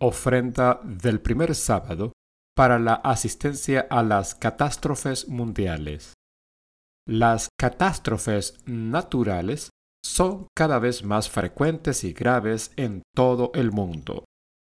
ofrenda del primer sábado para la asistencia a las catástrofes mundiales. Las catástrofes naturales son cada vez más frecuentes y graves en todo el mundo.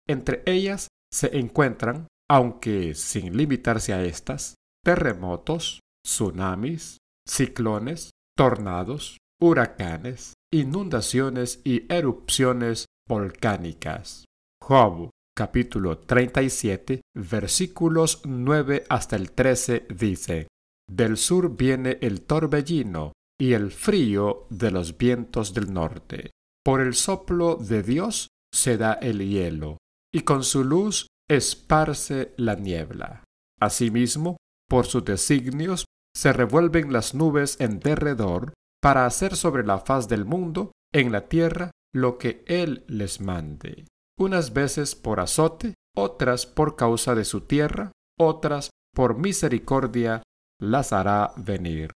Entre ellas se encuentran, aunque sin limitarse a estas, terremotos, tsunamis, ciclones, tornados, huracanes, inundaciones y erupciones volcánicas. Job capítulo 37 versículos 9 hasta el 13 dice, Del sur viene el torbellino y el frío de los vientos del norte. Por el soplo de Dios se da el hielo, y con su luz esparce la niebla. Asimismo, por sus designios se revuelven las nubes en derredor para hacer sobre la faz del mundo, en la tierra, lo que Él les mande. Unas veces por azote, otras por causa de su tierra, otras por misericordia las hará venir.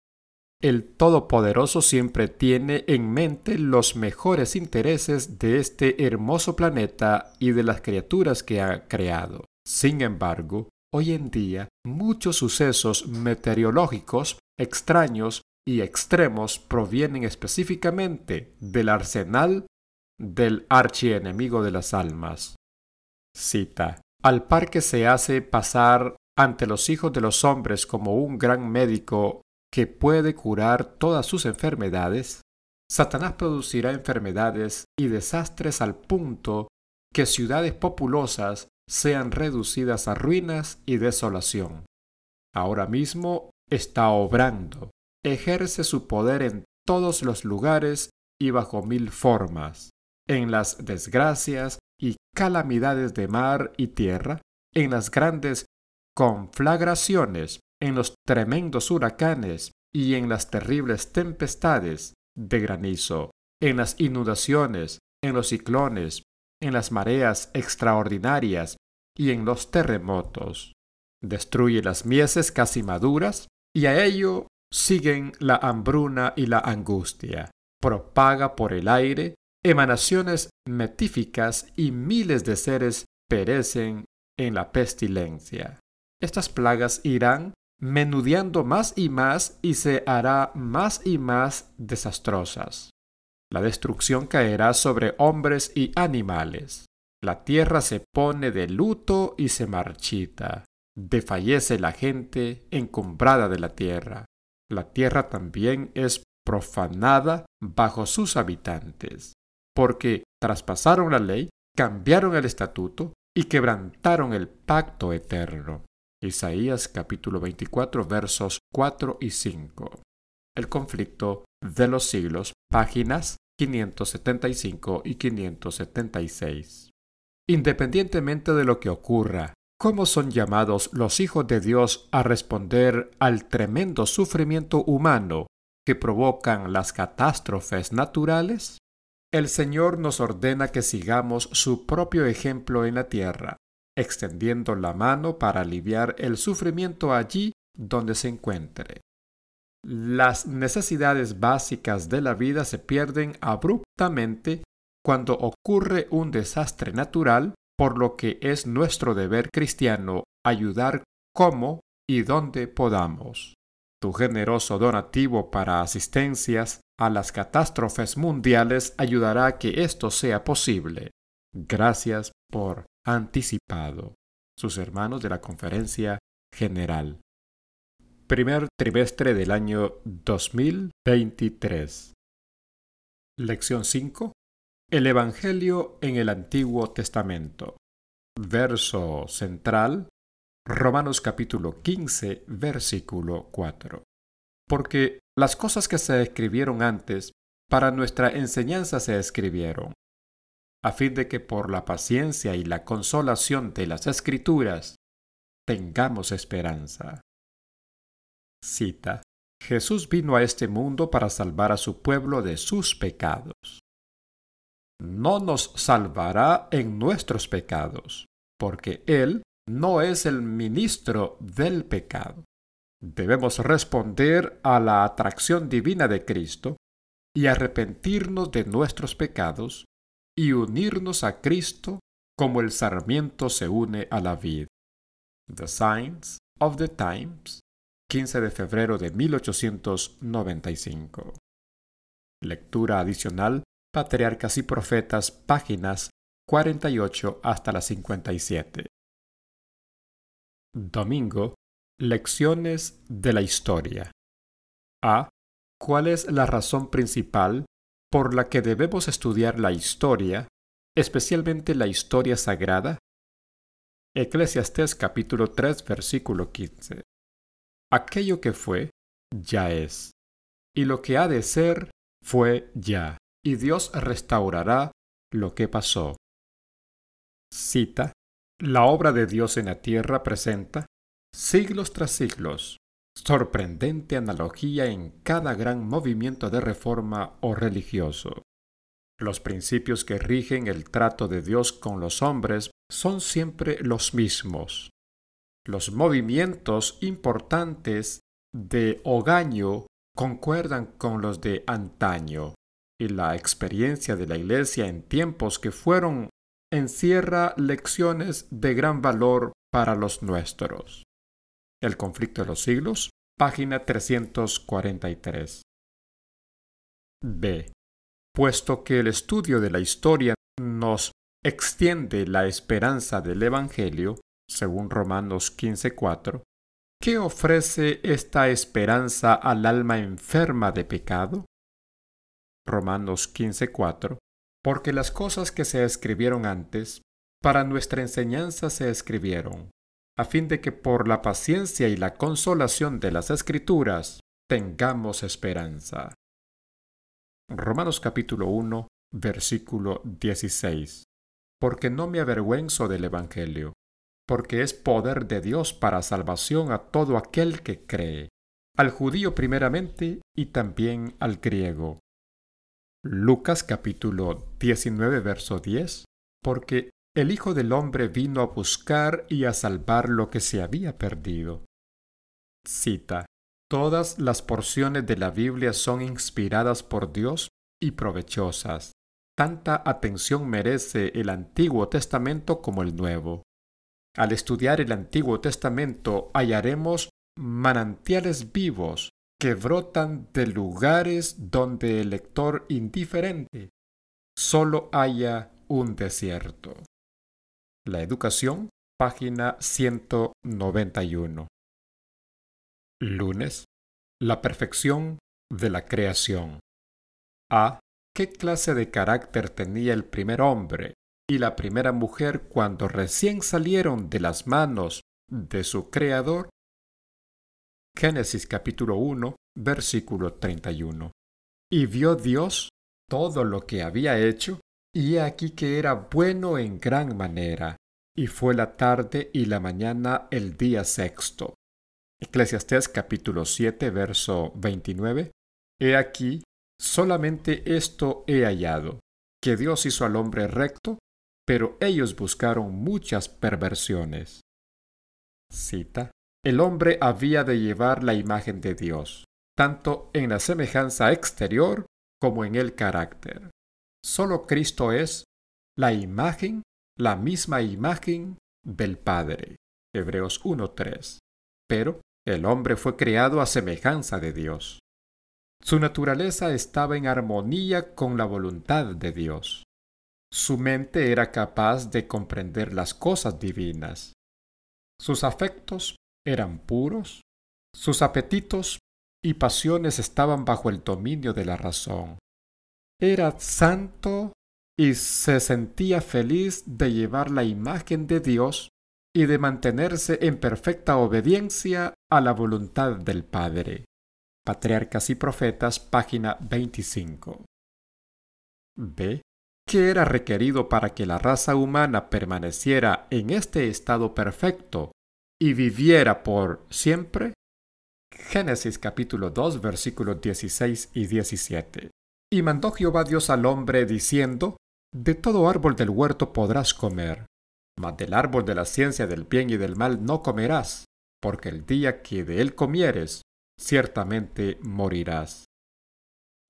El Todopoderoso siempre tiene en mente los mejores intereses de este hermoso planeta y de las criaturas que ha creado. Sin embargo, hoy en día muchos sucesos meteorológicos extraños y extremos provienen específicamente del arsenal del archienemigo de las almas. Cita. Al par que se hace pasar ante los hijos de los hombres como un gran médico que puede curar todas sus enfermedades, Satanás producirá enfermedades y desastres al punto que ciudades populosas sean reducidas a ruinas y desolación. Ahora mismo está obrando, ejerce su poder en todos los lugares y bajo mil formas, en las desgracias y calamidades de mar y tierra, en las grandes conflagraciones en los tremendos huracanes y en las terribles tempestades de granizo, en las inundaciones, en los ciclones, en las mareas extraordinarias y en los terremotos. Destruye las mieses casi maduras y a ello siguen la hambruna y la angustia. Propaga por el aire emanaciones metíficas y miles de seres perecen en la pestilencia. Estas plagas irán menudeando más y más y se hará más y más desastrosas. La destrucción caerá sobre hombres y animales. La tierra se pone de luto y se marchita. Defallece la gente encumbrada de la tierra. La tierra también es profanada bajo sus habitantes, porque traspasaron la ley, cambiaron el estatuto y quebrantaron el pacto eterno. Isaías capítulo 24 versos 4 y 5. El conflicto de los siglos, páginas 575 y 576. Independientemente de lo que ocurra, ¿cómo son llamados los hijos de Dios a responder al tremendo sufrimiento humano que provocan las catástrofes naturales? El Señor nos ordena que sigamos su propio ejemplo en la tierra, extendiendo la mano para aliviar el sufrimiento allí donde se encuentre. Las necesidades básicas de la vida se pierden abruptamente cuando ocurre un desastre natural, por lo que es nuestro deber cristiano ayudar como y donde podamos. Tu generoso donativo para asistencias a las catástrofes mundiales ayudará a que esto sea posible. Gracias por anticipado. Sus hermanos de la Conferencia General. Primer trimestre del año 2023. Lección 5. El Evangelio en el Antiguo Testamento. Verso central. Romanos capítulo 15, versículo 4. Porque las cosas que se escribieron antes, para nuestra enseñanza se escribieron, a fin de que por la paciencia y la consolación de las escrituras tengamos esperanza. Cita. Jesús vino a este mundo para salvar a su pueblo de sus pecados. No nos salvará en nuestros pecados, porque Él no es el ministro del pecado. Debemos responder a la atracción divina de Cristo y arrepentirnos de nuestros pecados y unirnos a Cristo como el sarmiento se une a la vid. The Signs of the Times, 15 de febrero de 1895. Lectura adicional, Patriarcas y Profetas, páginas 48 hasta las 57. Domingo, Lecciones de la Historia. A. ¿Cuál es la razón principal por la que debemos estudiar la historia, especialmente la historia sagrada? Eclesiastés capítulo 3 versículo 15. Aquello que fue, ya es, y lo que ha de ser, fue ya, y Dios restaurará lo que pasó. Cita. La obra de Dios en la tierra presenta, siglos tras siglos, sorprendente analogía en cada gran movimiento de reforma o religioso. Los principios que rigen el trato de Dios con los hombres son siempre los mismos. Los movimientos importantes de Ogaño concuerdan con los de antaño, y la experiencia de la Iglesia en tiempos que fueron encierra lecciones de gran valor para los nuestros. El conflicto de los siglos, página 343. B. Puesto que el estudio de la historia nos extiende la esperanza del Evangelio, según Romanos 15:4, ¿qué ofrece esta esperanza al alma enferma de pecado? Romanos 15:4, porque las cosas que se escribieron antes, para nuestra enseñanza se escribieron, a fin de que por la paciencia y la consolación de las Escrituras tengamos esperanza. Romanos capítulo 1, versículo 16. Porque no me avergüenzo del Evangelio, porque es poder de Dios para salvación a todo aquel que cree, al judío primeramente y también al griego. Lucas capítulo 19, verso 10, porque el Hijo del Hombre vino a buscar y a salvar lo que se había perdido. Cita. Todas las porciones de la Biblia son inspiradas por Dios y provechosas. Tanta atención merece el Antiguo Testamento como el Nuevo. Al estudiar el Antiguo Testamento hallaremos manantiales vivos que brotan de lugares donde el lector indiferente solo haya un desierto. La educación, página 191. Lunes. La perfección de la creación. A. ¿Qué clase de carácter tenía el primer hombre y la primera mujer cuando recién salieron de las manos de su Creador? Génesis capítulo 1, versículo 31. Y vio Dios todo lo que había hecho, y he aquí que era bueno en gran manera, y fue la tarde y la mañana el día sexto. Eclesiastés capítulo 7, verso 29. He aquí, solamente esto he hallado, que Dios hizo al hombre recto, pero ellos buscaron muchas perversiones. Cita. El hombre había de llevar la imagen de Dios, tanto en la semejanza exterior como en el carácter. Solo Cristo es la imagen, la misma imagen del Padre. Hebreos 1.3. Pero el hombre fue creado a semejanza de Dios. Su naturaleza estaba en armonía con la voluntad de Dios. Su mente era capaz de comprender las cosas divinas. Sus afectos eran puros, sus apetitos y pasiones estaban bajo el dominio de la razón. Era santo y se sentía feliz de llevar la imagen de Dios y de mantenerse en perfecta obediencia a la voluntad del Padre. Patriarcas y Profetas, página 25. B. ¿Qué era requerido para que la raza humana permaneciera en este estado perfecto y viviera por siempre? Génesis capítulo 2 versículos 16 y 17. Y mandó Jehová Dios al hombre diciendo, De todo árbol del huerto podrás comer, mas del árbol de la ciencia del bien y del mal no comerás, porque el día que de él comieres, ciertamente morirás.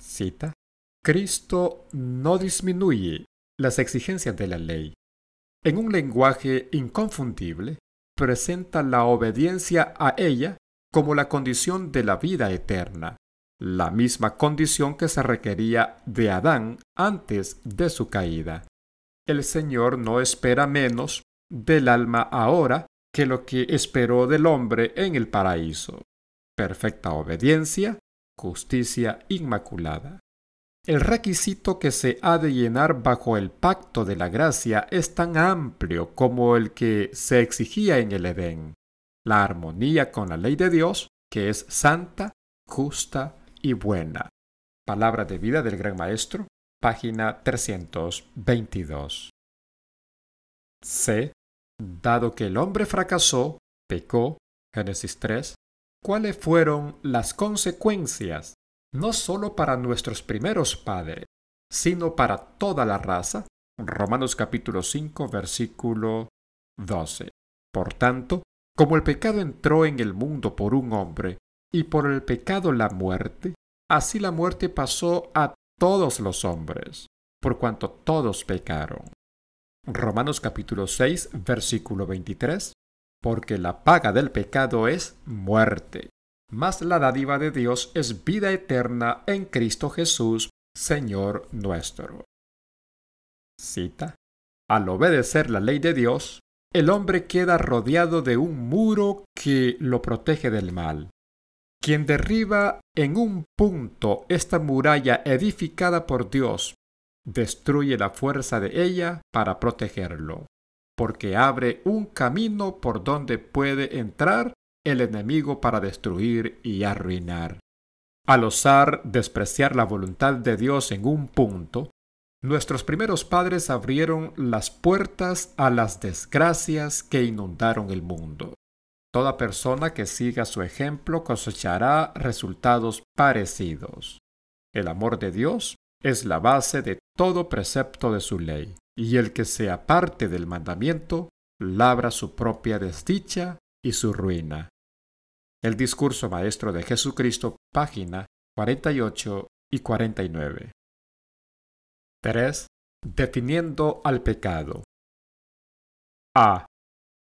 Cita. Cristo no disminuye las exigencias de la ley. en un lenguaje inconfundible, presenta la obediencia a ella como la condición de la vida eterna, la misma condición que se requería de Adán antes de su caída. El Señor no espera menos del alma ahora que lo que esperó del hombre en el paraíso. Perfecta obediencia, justicia inmaculada. El requisito que se ha de llenar bajo el pacto de la gracia es tan amplio como el que se exigía en el Edén. La armonía con la ley de Dios, que es santa, justa y buena. Palabra de vida del Gran Maestro, página 322. C. Dado que el hombre fracasó, pecó, Génesis 3, ¿cuáles fueron las consecuencias no sólo para nuestros primeros padres, sino para toda la raza? Romanos capítulo 5, versículo 12. Por tanto, como el pecado entró en el mundo por un hombre, y por el pecado la muerte, así la muerte pasó a todos los hombres, por cuanto todos pecaron. Romanos capítulo 6, versículo 23. Porque la paga del pecado es muerte, mas la dádiva de Dios es vida eterna en Cristo Jesús, Señor nuestro. Cita. Al obedecer la ley de Dios, el hombre queda rodeado de un muro que lo protege del mal. Quien derriba en un punto esta muralla edificada por Dios, destruye la fuerza de ella para protegerlo, porque abre un camino por donde puede entrar el enemigo para destruir y arruinar. Al osar despreciar la voluntad de Dios en un punto, Nuestros primeros padres abrieron las puertas a las desgracias que inundaron el mundo. Toda persona que siga su ejemplo cosechará resultados parecidos. El amor de Dios es la base de todo precepto de su ley, y el que se aparte del mandamiento labra su propia desdicha y su ruina. El discurso maestro de Jesucristo, página 48 y 49. 3. Definiendo al pecado. A.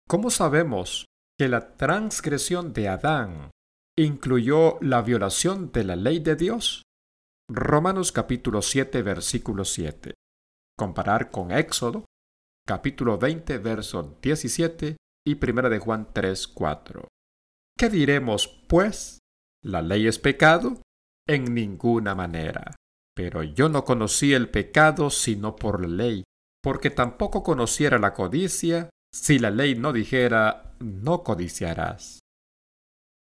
¿Cómo sabemos que la transgresión de Adán incluyó la violación de la ley de Dios? Romanos capítulo 7 versículo 7. Comparar con Éxodo capítulo 20 verso 17 y 1 de Juan 3 4. ¿Qué diremos, pues? ¿La ley es pecado? En ninguna manera. Pero yo no conocí el pecado sino por la ley, porque tampoco conociera la codicia si la ley no dijera no codiciarás.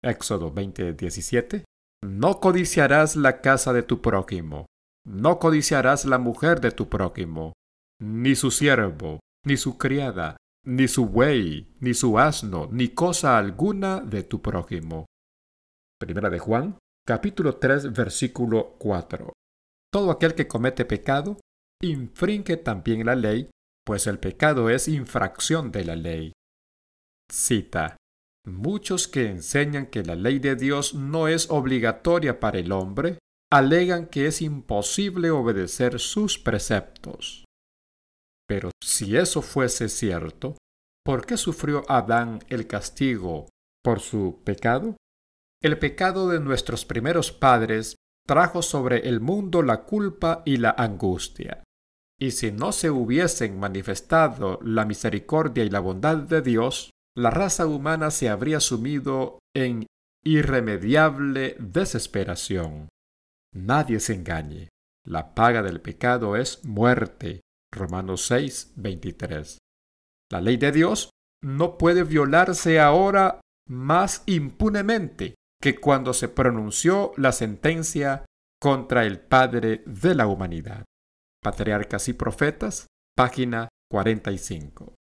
Éxodo 20:17 No codiciarás la casa de tu prójimo, no codiciarás la mujer de tu prójimo, ni su siervo, ni su criada, ni su buey, ni su asno, ni cosa alguna de tu prójimo. Primera de Juan, capítulo 3, versículo 4. Todo aquel que comete pecado infringe también la ley, pues el pecado es infracción de la ley. Cita. Muchos que enseñan que la ley de Dios no es obligatoria para el hombre, alegan que es imposible obedecer sus preceptos. Pero si eso fuese cierto, ¿por qué sufrió Adán el castigo por su pecado? El pecado de nuestros primeros padres trajo sobre el mundo la culpa y la angustia. Y si no se hubiesen manifestado la misericordia y la bondad de Dios, la raza humana se habría sumido en irremediable desesperación. Nadie se engañe. La paga del pecado es muerte. Romanos 6, 23. La ley de Dios no puede violarse ahora más impunemente que cuando se pronunció la sentencia contra el Padre de la humanidad. Patriarcas y Profetas, página 45.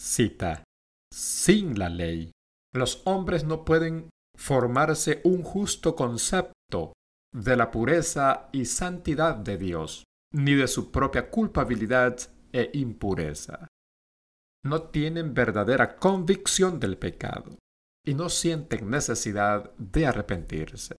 Cita. Sin la ley, los hombres no pueden formarse un justo concepto de la pureza y santidad de Dios, ni de su propia culpabilidad e impureza. No tienen verdadera convicción del pecado y no sienten necesidad de arrepentirse.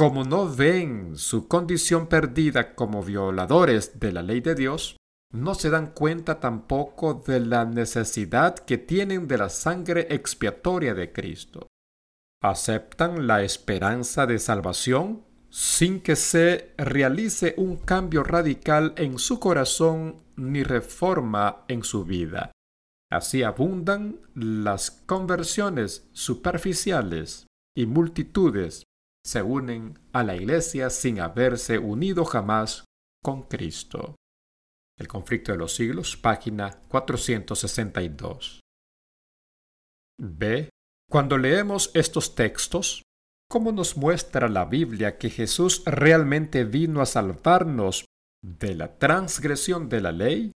Como no ven su condición perdida como violadores de la ley de Dios, no se dan cuenta tampoco de la necesidad que tienen de la sangre expiatoria de Cristo. Aceptan la esperanza de salvación sin que se realice un cambio radical en su corazón ni reforma en su vida. Así abundan las conversiones superficiales y multitudes se unen a la Iglesia sin haberse unido jamás con Cristo. El conflicto de los siglos, página 462. B. Cuando leemos estos textos, ¿cómo nos muestra la Biblia que Jesús realmente vino a salvarnos de la transgresión de la ley?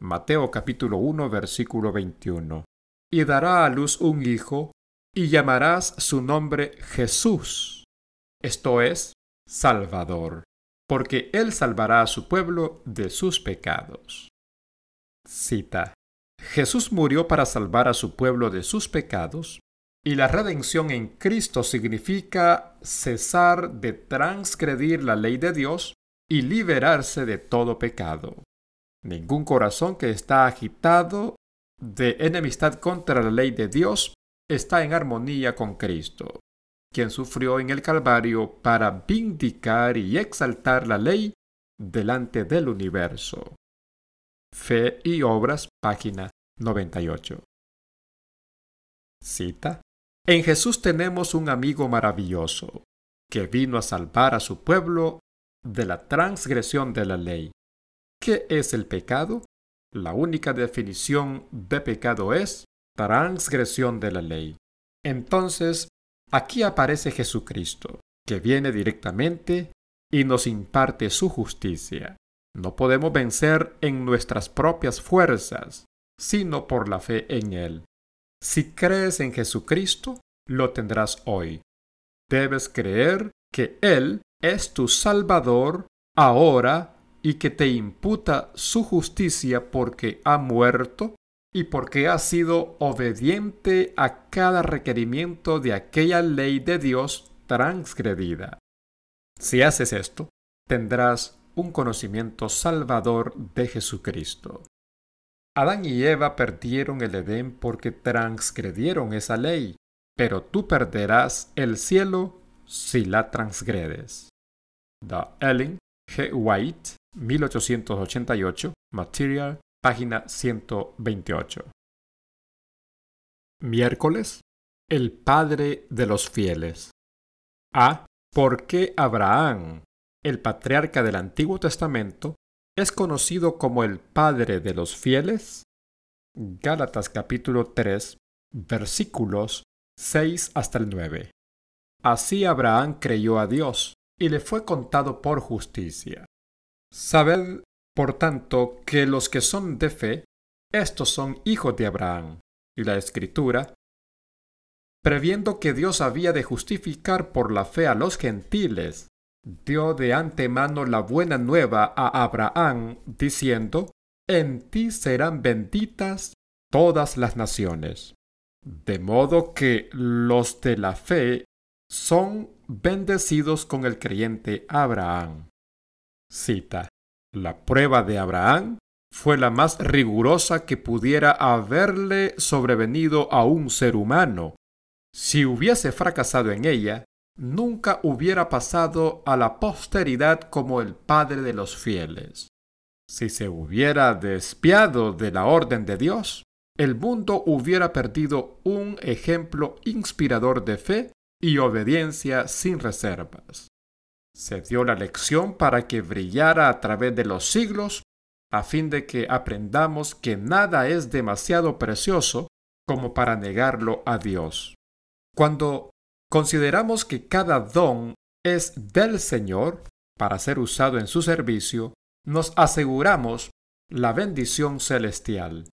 Mateo capítulo 1 versículo 21. Y dará a luz un hijo, y llamarás su nombre Jesús. Esto es, Salvador porque Él salvará a su pueblo de sus pecados. Cita. Jesús murió para salvar a su pueblo de sus pecados, y la redención en Cristo significa cesar de transgredir la ley de Dios y liberarse de todo pecado. Ningún corazón que está agitado de enemistad contra la ley de Dios está en armonía con Cristo quien sufrió en el Calvario para vindicar y exaltar la ley delante del universo. Fe y Obras, página 98. Cita. En Jesús tenemos un amigo maravilloso, que vino a salvar a su pueblo de la transgresión de la ley. ¿Qué es el pecado? La única definición de pecado es transgresión de la ley. Entonces, Aquí aparece Jesucristo, que viene directamente y nos imparte su justicia. No podemos vencer en nuestras propias fuerzas, sino por la fe en Él. Si crees en Jesucristo, lo tendrás hoy. Debes creer que Él es tu Salvador ahora y que te imputa su justicia porque ha muerto y porque has sido obediente a cada requerimiento de aquella ley de Dios transgredida. Si haces esto, tendrás un conocimiento salvador de Jesucristo. Adán y Eva perdieron el Edén porque transgredieron esa ley, pero tú perderás el cielo si la transgredes. The Ellen G. White, 1888, Material página 128. Miércoles. El Padre de los fieles. A. ¿Por qué Abraham, el patriarca del Antiguo Testamento, es conocido como el Padre de los fieles? Gálatas capítulo 3, versículos 6 hasta el 9. Así Abraham creyó a Dios y le fue contado por justicia. Sabed por tanto, que los que son de fe, estos son hijos de Abraham. Y la Escritura, previendo que Dios había de justificar por la fe a los gentiles, dio de antemano la buena nueva a Abraham, diciendo, En ti serán benditas todas las naciones. De modo que los de la fe son bendecidos con el creyente Abraham. Cita. La prueba de Abraham fue la más rigurosa que pudiera haberle sobrevenido a un ser humano. Si hubiese fracasado en ella, nunca hubiera pasado a la posteridad como el padre de los fieles. Si se hubiera despiado de la orden de Dios, el mundo hubiera perdido un ejemplo inspirador de fe y obediencia sin reservas. Se dio la lección para que brillara a través de los siglos, a fin de que aprendamos que nada es demasiado precioso como para negarlo a Dios. Cuando consideramos que cada don es del Señor para ser usado en su servicio, nos aseguramos la bendición celestial.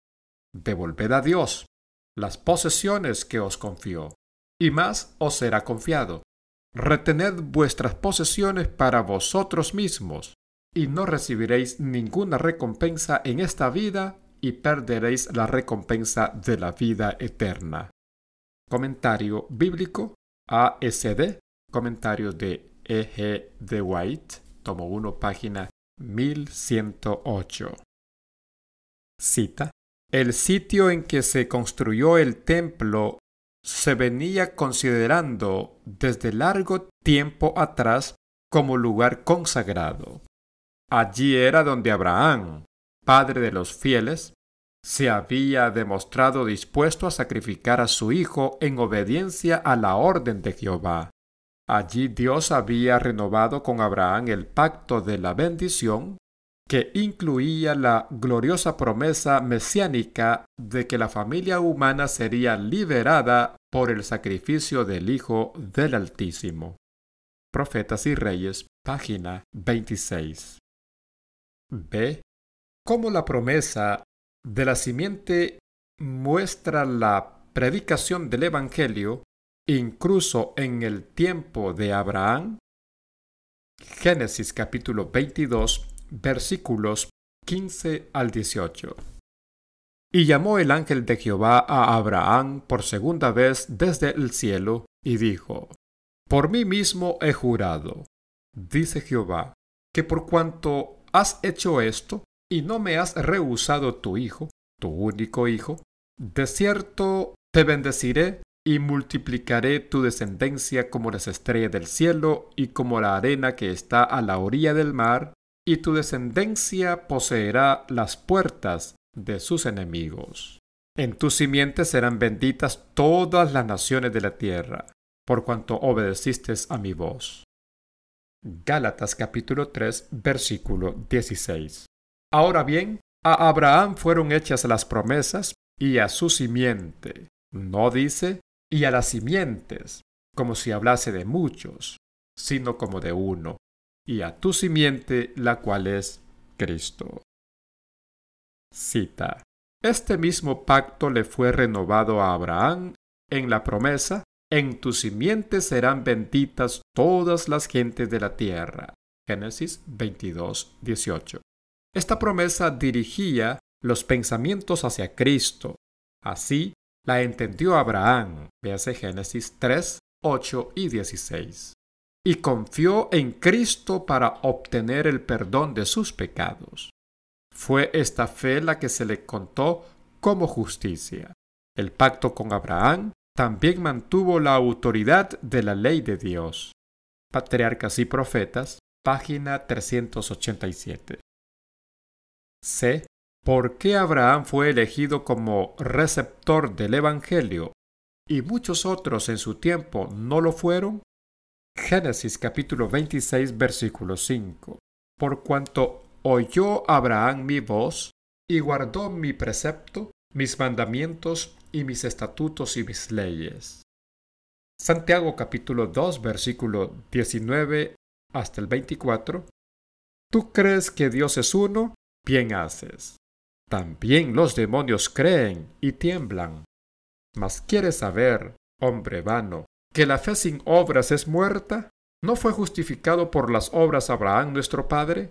Devolved a Dios las posesiones que os confió, y más os será confiado. Retened vuestras posesiones para vosotros mismos, y no recibiréis ninguna recompensa en esta vida, y perderéis la recompensa de la vida eterna. Comentario bíblico ASD, comentario de E.G. de White, tomo 1, página 1108. Cita. El sitio en que se construyó el templo se venía considerando desde largo tiempo atrás como lugar consagrado. Allí era donde Abraham, padre de los fieles, se había demostrado dispuesto a sacrificar a su hijo en obediencia a la orden de Jehová. Allí Dios había renovado con Abraham el pacto de la bendición que incluía la gloriosa promesa mesiánica de que la familia humana sería liberada por el sacrificio del Hijo del Altísimo. Profetas y Reyes, página 26. B. Cómo la promesa de la simiente muestra la predicación del Evangelio incluso en el tiempo de Abraham. Génesis capítulo 22 versículos 15 al 18. Y llamó el ángel de Jehová a Abraham por segunda vez desde el cielo, y dijo, Por mí mismo he jurado, dice Jehová, que por cuanto has hecho esto, y no me has rehusado tu hijo, tu único hijo, de cierto te bendeciré y multiplicaré tu descendencia como las estrellas del cielo y como la arena que está a la orilla del mar, y tu descendencia poseerá las puertas de sus enemigos. En tu simiente serán benditas todas las naciones de la tierra, por cuanto obedeciste a mi voz. Gálatas capítulo 3 versículo 16. Ahora bien, a Abraham fueron hechas las promesas y a su simiente. No dice y a las simientes, como si hablase de muchos, sino como de uno, y a tu simiente, la cual es Cristo. Cita. Este mismo pacto le fue renovado a Abraham en la promesa, en tu simiente serán benditas todas las gentes de la tierra. Génesis 22, 18. Esta promesa dirigía los pensamientos hacia Cristo. Así la entendió Abraham. Véase Génesis 3, 8 y 16 y confió en Cristo para obtener el perdón de sus pecados. Fue esta fe la que se le contó como justicia. El pacto con Abraham también mantuvo la autoridad de la ley de Dios. Patriarcas y Profetas, página 387. C. ¿Por qué Abraham fue elegido como receptor del Evangelio y muchos otros en su tiempo no lo fueron? Génesis capítulo 26 versículo 5. Por cuanto oyó Abraham mi voz y guardó mi precepto, mis mandamientos y mis estatutos y mis leyes. Santiago capítulo 2 versículo 19 hasta el 24. ¿Tú crees que Dios es uno? Bien haces. También los demonios creen y tiemblan. Mas quieres saber, hombre vano, que la fe sin obras es muerta? ¿No fue justificado por las obras Abraham nuestro Padre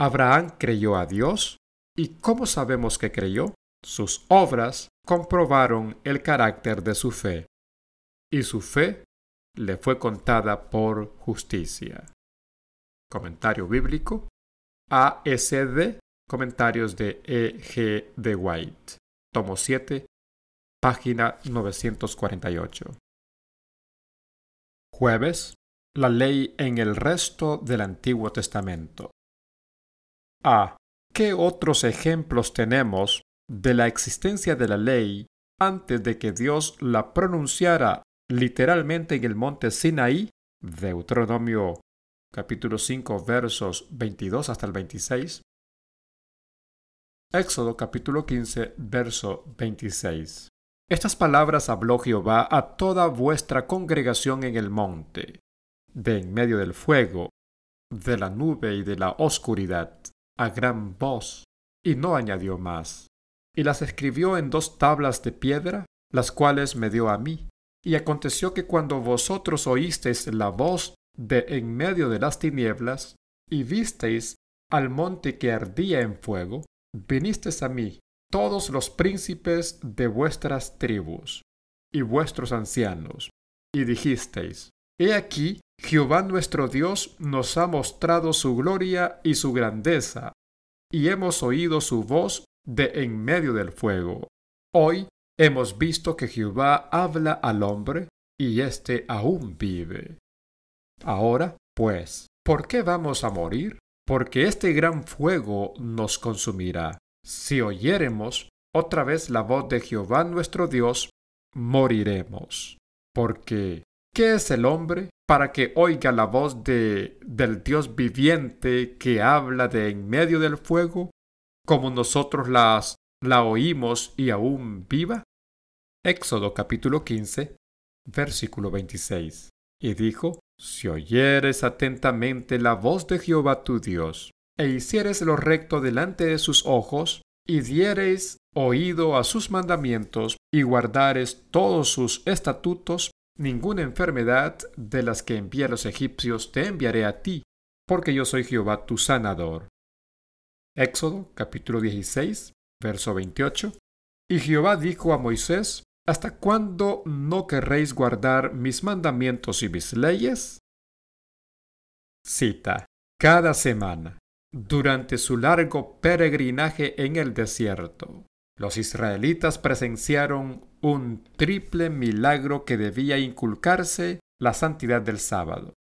Abraham creyó a Dios y ¿cómo sabemos que creyó? Sus obras comprobaron el carácter de su fe y su fe le fue contada por justicia. Comentario bíblico ASD Comentarios de E. G. de White. Tomo 7, página 948. Jueves. La ley en el resto del Antiguo Testamento. A. ¿Qué otros ejemplos tenemos de la existencia de la ley antes de que Dios la pronunciara literalmente en el monte Sinaí? Deuteronomio capítulo 5 versos 22 hasta el 26. Éxodo capítulo 15 verso 26. Estas palabras habló Jehová a toda vuestra congregación en el monte, de en medio del fuego, de la nube y de la oscuridad, a gran voz, y no añadió más. y las escribió en dos tablas de piedra, las cuales me dio a mí. Y aconteció que cuando vosotros oísteis la voz de en medio de las tinieblas, y visteis al monte que ardía en fuego, vinisteis a mí, todos los príncipes de vuestras tribus, y vuestros ancianos, y dijisteis, He aquí, Jehová nuestro Dios nos ha mostrado su gloria y su grandeza, y hemos oído su voz de en medio del fuego. Hoy hemos visto que Jehová habla al hombre, y éste aún vive. Ahora, pues, ¿por qué vamos a morir? Porque este gran fuego nos consumirá. Si oyéremos otra vez la voz de Jehová nuestro Dios, moriremos. Porque, ¿qué es el hombre para que oiga la voz de, del Dios viviente que habla de en medio del fuego, como nosotros las, la oímos y aún viva? Éxodo capítulo 15, versículo 26. Y dijo, Si oyeres atentamente la voz de Jehová tu Dios, e hicieres lo recto delante de sus ojos, y diereis oído a sus mandamientos, y guardares todos sus estatutos, ninguna enfermedad de las que envié a los egipcios te enviaré a ti, porque yo soy Jehová tu sanador. Éxodo capítulo 16, verso 28. Y Jehová dijo a Moisés, ¿Hasta cuándo no querréis guardar mis mandamientos y mis leyes? Cita. Cada semana, durante su largo peregrinaje en el desierto, los israelitas presenciaron un triple milagro que debía inculcarse la santidad del sábado.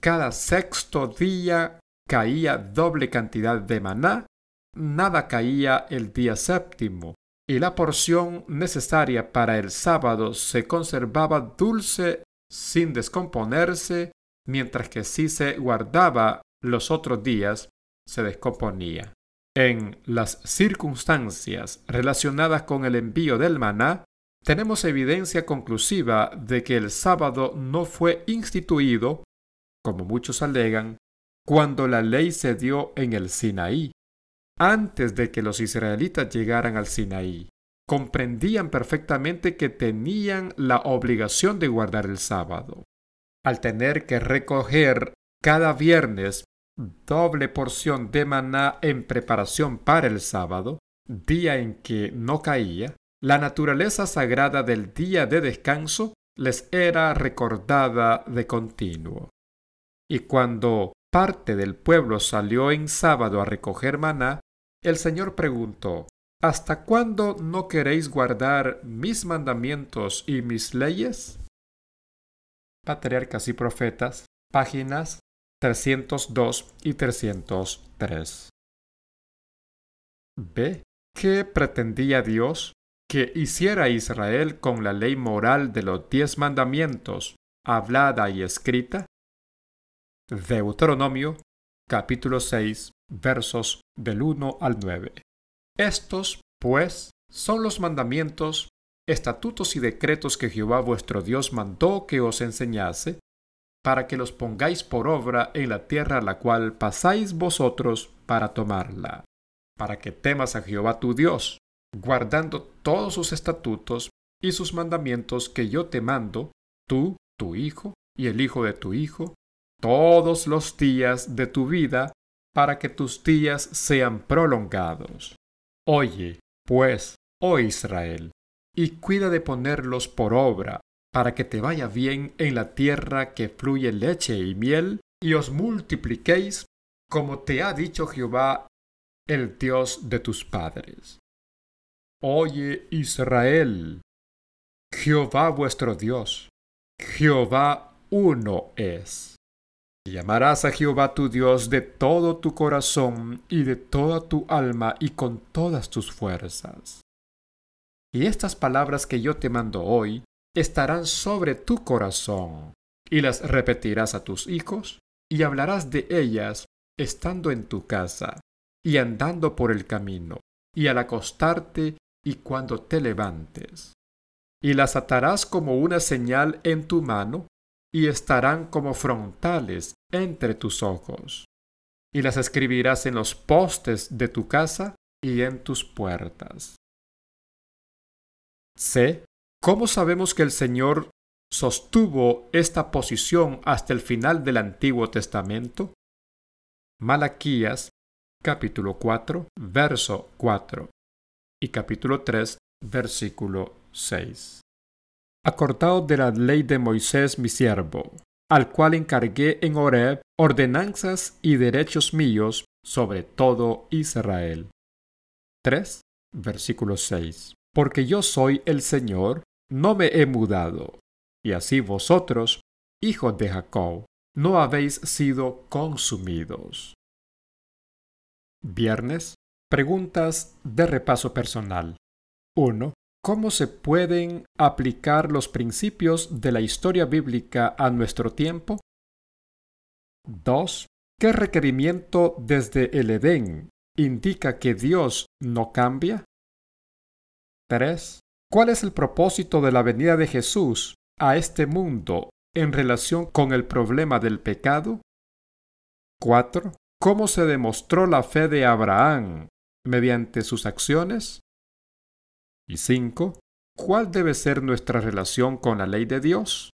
Cada sexto día caía doble cantidad de maná, nada caía el día séptimo, y la porción necesaria para el sábado se conservaba dulce sin descomponerse, mientras que si se guardaba los otros días, se descomponía. En las circunstancias relacionadas con el envío del maná, tenemos evidencia conclusiva de que el sábado no fue instituido, como muchos alegan, cuando la ley se dio en el Sinaí, antes de que los israelitas llegaran al Sinaí, comprendían perfectamente que tenían la obligación de guardar el sábado. Al tener que recoger cada viernes doble porción de maná en preparación para el sábado, día en que no caía, la naturaleza sagrada del día de descanso les era recordada de continuo. Y cuando parte del pueblo salió en sábado a recoger maná, el Señor preguntó, ¿Hasta cuándo no queréis guardar mis mandamientos y mis leyes? Patriarcas y Profetas, páginas 302 y 303. ¿Ve qué pretendía Dios que hiciera Israel con la ley moral de los diez mandamientos, hablada y escrita? Deuteronomio capítulo 6 versos del 1 al 9. Estos, pues, son los mandamientos, estatutos y decretos que Jehová vuestro Dios mandó que os enseñase, para que los pongáis por obra en la tierra a la cual pasáis vosotros para tomarla, para que temas a Jehová tu Dios, guardando todos sus estatutos y sus mandamientos que yo te mando, tú, tu hijo y el hijo de tu hijo, todos los días de tu vida, para que tus días sean prolongados. Oye, pues, oh Israel, y cuida de ponerlos por obra, para que te vaya bien en la tierra que fluye leche y miel, y os multipliquéis, como te ha dicho Jehová, el Dios de tus padres. Oye, Israel, Jehová vuestro Dios, Jehová uno es. Y amarás a Jehová tu Dios de todo tu corazón y de toda tu alma y con todas tus fuerzas. Y estas palabras que yo te mando hoy estarán sobre tu corazón, y las repetirás a tus hijos, y hablarás de ellas estando en tu casa, y andando por el camino, y al acostarte y cuando te levantes. Y las atarás como una señal en tu mano, y estarán como frontales entre tus ojos. Y las escribirás en los postes de tu casa y en tus puertas. C. ¿Cómo sabemos que el Señor sostuvo esta posición hasta el final del Antiguo Testamento? Malaquías capítulo 4, verso 4 y capítulo 3, versículo 6. Acortado de la ley de Moisés mi siervo, al cual encargué en Horeb ordenanzas y derechos míos sobre todo Israel. 3, versículo 6. Porque yo soy el Señor, no me he mudado, y así vosotros, hijos de Jacob, no habéis sido consumidos. Viernes. Preguntas de repaso personal. 1. ¿Cómo se pueden aplicar los principios de la historia bíblica a nuestro tiempo? 2. ¿Qué requerimiento desde el Edén indica que Dios no cambia? 3. ¿Cuál es el propósito de la venida de Jesús a este mundo en relación con el problema del pecado? 4. ¿Cómo se demostró la fe de Abraham mediante sus acciones? Y 5. ¿Cuál debe ser nuestra relación con la ley de Dios?